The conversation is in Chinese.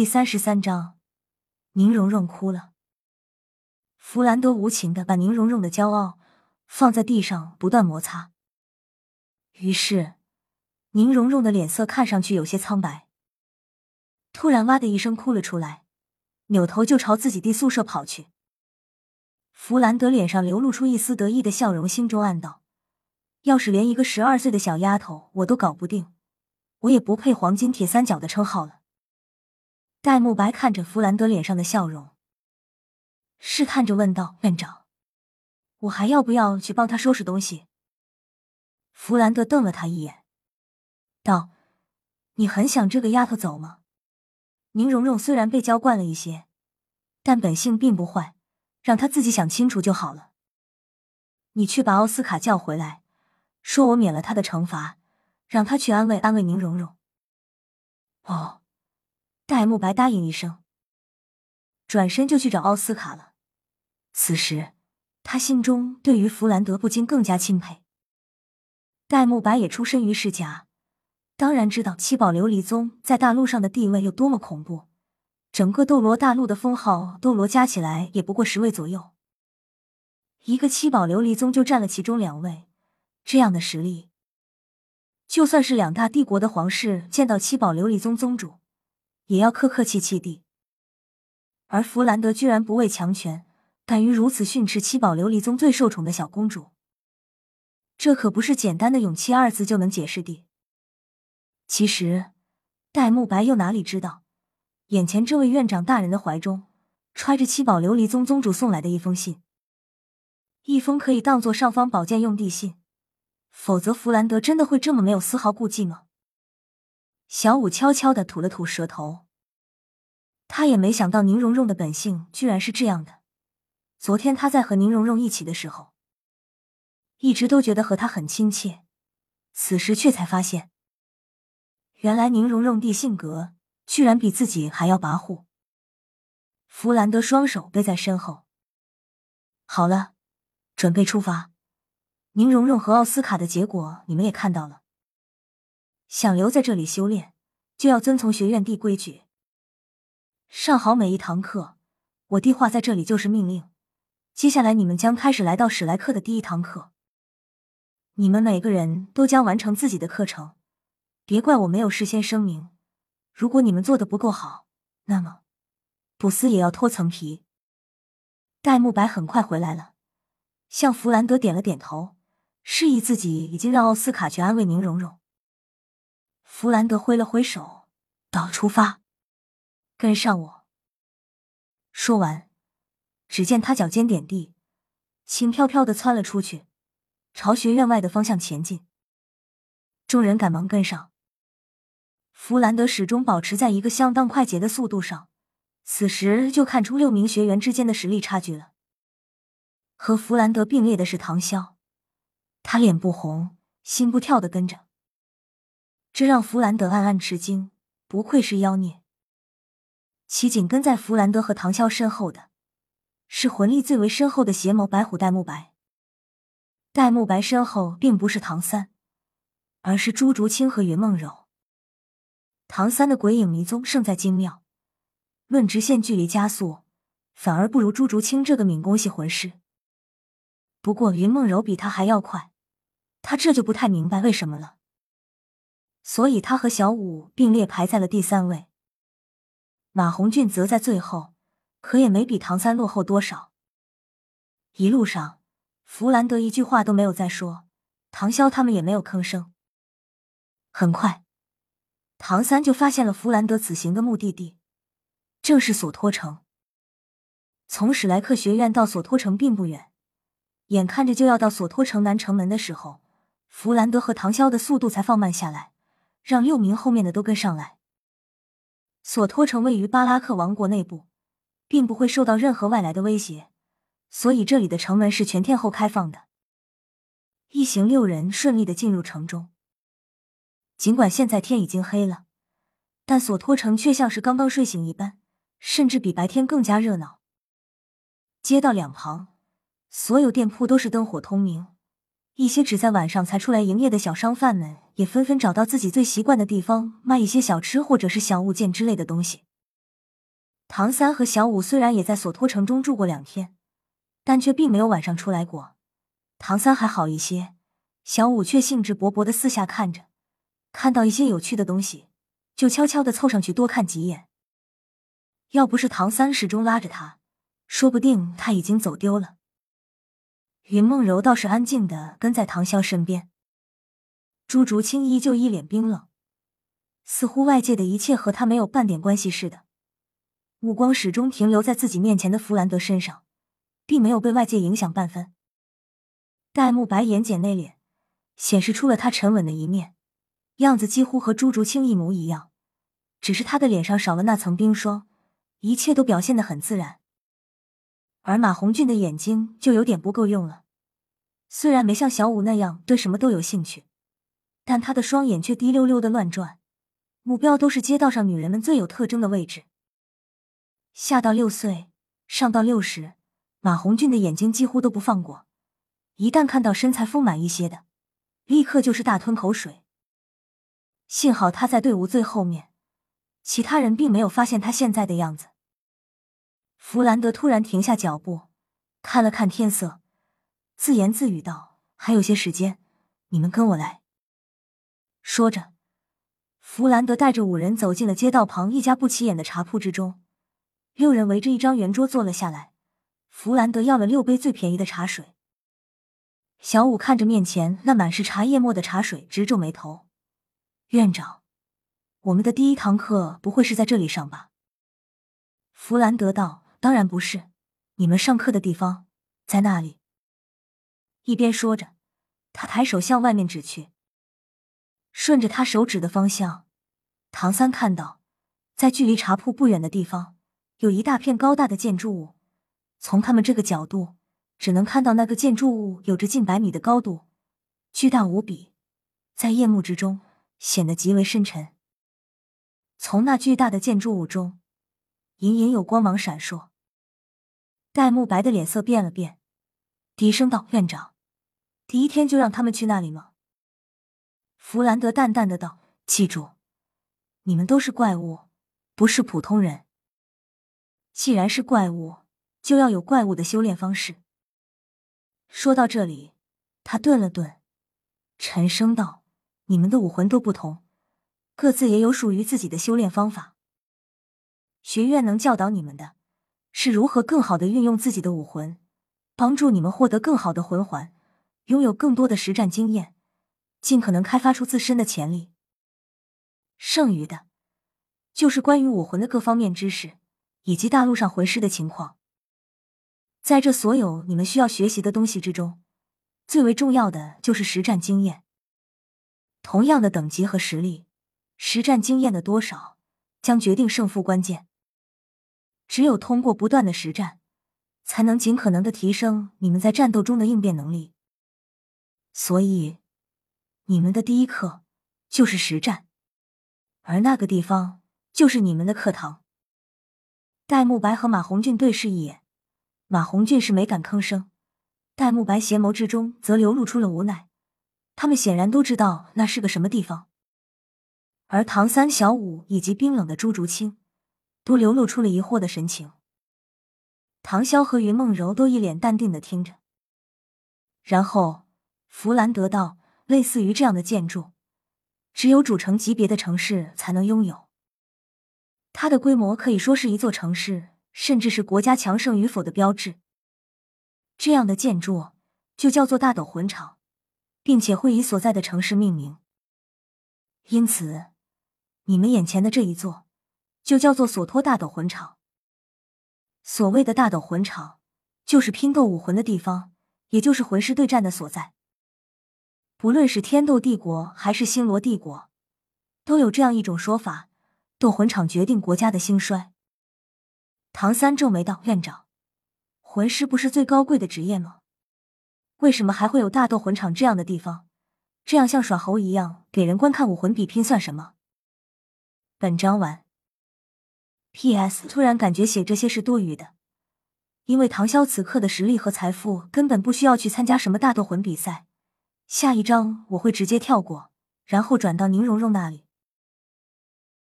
第三十三章，宁荣荣哭了。弗兰德无情的把宁荣荣的骄傲放在地上，不断摩擦。于是，宁荣荣的脸色看上去有些苍白。突然，哇的一声哭了出来，扭头就朝自己弟宿舍跑去。弗兰德脸上流露出一丝得意的笑容，心中暗道：“要是连一个十二岁的小丫头我都搞不定，我也不配‘黄金铁三角’的称号了。”戴沐白看着弗兰德脸上的笑容，试探着问道：“院长，我还要不要去帮他收拾东西？”弗兰德瞪了他一眼，道：“你很想这个丫头走吗？”宁荣荣虽然被娇惯了一些，但本性并不坏，让她自己想清楚就好了。你去把奥斯卡叫回来，说我免了他的惩罚，让他去安慰安慰宁荣荣。哦。戴沐白答应一声，转身就去找奥斯卡了。此时，他心中对于弗兰德不禁更加钦佩。戴沐白也出身于世家，当然知道七宝琉璃宗在大陆上的地位有多么恐怖。整个斗罗大陆的封号斗罗加起来也不过十位左右，一个七宝琉璃宗就占了其中两位，这样的实力，就算是两大帝国的皇室见到七宝琉璃宗宗主。也要客客气气地，而弗兰德居然不畏强权，敢于如此训斥七宝琉璃宗最受宠的小公主，这可不是简单的勇气二字就能解释的。其实，戴沐白又哪里知道，眼前这位院长大人的怀中揣着七宝琉璃宗宗主送来的一封信，一封可以当做上方宝剑用的信，否则弗兰德真的会这么没有丝毫顾忌吗？小五悄悄的吐了吐舌头，他也没想到宁荣荣的本性居然是这样的。昨天他在和宁荣荣一起的时候，一直都觉得和他很亲切，此时却才发现，原来宁荣荣的性格居然比自己还要跋扈。弗兰德双手背在身后，好了，准备出发。宁荣荣和奥斯卡的结果你们也看到了。想留在这里修炼，就要遵从学院地规矩，上好每一堂课。我弟话在这里就是命令。接下来你们将开始来到史莱克的第一堂课，你们每个人都将完成自己的课程。别怪我没有事先声明。如果你们做的不够好，那么补斯也要脱层皮。戴沐白很快回来了，向弗兰德点了点头，示意自己已经让奥斯卡去安慰宁荣荣。弗兰德挥了挥手，道：“出发，跟上我。”说完，只见他脚尖点地，轻飘飘的窜了出去，朝学院外的方向前进。众人赶忙跟上。弗兰德始终保持在一个相当快捷的速度上，此时就看出六名学员之间的实力差距了。和弗兰德并列的是唐潇，他脸不红，心不跳的跟着。这让弗兰德暗暗吃惊，不愧是妖孽。其紧跟在弗兰德和唐潇身后的，是魂力最为深厚的邪眸白虎戴沐白。戴沐白身后并不是唐三，而是朱竹清和云梦柔。唐三的鬼影迷踪胜在精妙，论直线距离加速，反而不如朱竹清这个敏攻系魂师。不过云梦柔比他还要快，他这就不太明白为什么了。所以，他和小五并列排在了第三位。马红俊则在最后，可也没比唐三落后多少。一路上，弗兰德一句话都没有再说，唐潇他们也没有吭声。很快，唐三就发现了弗兰德此行的目的地，正是索托城。从史莱克学院到索托城并不远，眼看着就要到索托城南城门的时候，弗兰德和唐潇的速度才放慢下来。让六名后面的都跟上来。索托城位于巴拉克王国内部，并不会受到任何外来的威胁，所以这里的城门是全天候开放的。一行六人顺利的进入城中。尽管现在天已经黑了，但索托城却像是刚刚睡醒一般，甚至比白天更加热闹。街道两旁，所有店铺都是灯火通明。一些只在晚上才出来营业的小商贩们，也纷纷找到自己最习惯的地方卖一些小吃或者是小物件之类的东西。唐三和小五虽然也在索托城中住过两天，但却并没有晚上出来过。唐三还好一些，小五却兴致勃勃的四下看着，看到一些有趣的东西，就悄悄的凑上去多看几眼。要不是唐三始终拉着他，说不定他已经走丢了。云梦柔倒是安静的跟在唐潇身边，朱竹清依旧一脸冰冷，似乎外界的一切和他没有半点关系似的，目光始终停留在自己面前的弗兰德身上，并没有被外界影响半分。戴沐白眼睑内敛，显示出了他沉稳的一面，样子几乎和朱竹清一模一样，只是他的脸上少了那层冰霜，一切都表现得很自然。而马红俊的眼睛就有点不够用了，虽然没像小五那样对什么都有兴趣，但他的双眼却滴溜溜的乱转，目标都是街道上女人们最有特征的位置。下到六岁，上到六十，马红俊的眼睛几乎都不放过，一旦看到身材丰满一些的，立刻就是大吞口水。幸好他在队伍最后面，其他人并没有发现他现在的样子。弗兰德突然停下脚步，看了看天色，自言自语道：“还有些时间，你们跟我来。”说着，弗兰德带着五人走进了街道旁一家不起眼的茶铺之中。六人围着一张圆桌坐了下来，弗兰德要了六杯最便宜的茶水。小五看着面前那满是茶叶沫的茶水，直皱眉头：“院长，我们的第一堂课不会是在这里上吧？”弗兰德道。当然不是，你们上课的地方在那里。一边说着，他抬手向外面指去。顺着他手指的方向，唐三看到，在距离茶铺不远的地方，有一大片高大的建筑物。从他们这个角度，只能看到那个建筑物有着近百米的高度，巨大无比，在夜幕之中显得极为深沉。从那巨大的建筑物中，隐隐有光芒闪烁。戴沐白的脸色变了变，低声道：“院长，第一天就让他们去那里吗？”弗兰德淡淡的道：“记住，你们都是怪物，不是普通人。既然是怪物，就要有怪物的修炼方式。”说到这里，他顿了顿，沉声道：“你们的武魂都不同，各自也有属于自己的修炼方法。学院能教导你们的。”是如何更好的运用自己的武魂，帮助你们获得更好的魂环，拥有更多的实战经验，尽可能开发出自身的潜力。剩余的，就是关于武魂的各方面知识，以及大陆上魂师的情况。在这所有你们需要学习的东西之中，最为重要的就是实战经验。同样的等级和实力，实战经验的多少将决定胜负关键。只有通过不断的实战，才能尽可能的提升你们在战斗中的应变能力。所以，你们的第一课就是实战，而那个地方就是你们的课堂。戴沐白和马红俊对视一眼，马红俊是没敢吭声，戴沐白邪眸之中则流露出了无奈。他们显然都知道那是个什么地方，而唐三、小五以及冰冷的朱竹清。都流露出了疑惑的神情。唐潇和云梦柔都一脸淡定的听着。然后，弗兰德道：“类似于这样的建筑，只有主城级别的城市才能拥有。它的规模可以说是一座城市，甚至是国家强盛与否的标志。这样的建筑就叫做大斗魂场，并且会以所在的城市命名。因此，你们眼前的这一座。”就叫做索托大斗魂场。所谓的大斗魂场，就是拼斗武魂的地方，也就是魂师对战的所在。不论是天斗帝国还是星罗帝国，都有这样一种说法：斗魂场决定国家的兴衰。唐三皱眉道：“院长，魂师不是最高贵的职业吗？为什么还会有大斗魂场这样的地方？这样像耍猴一样给人观看武魂比拼算什么？”本章完。P.S. 突然感觉写这些是多余的，因为唐潇此刻的实力和财富根本不需要去参加什么大斗魂比赛。下一章我会直接跳过，然后转到宁荣荣那里。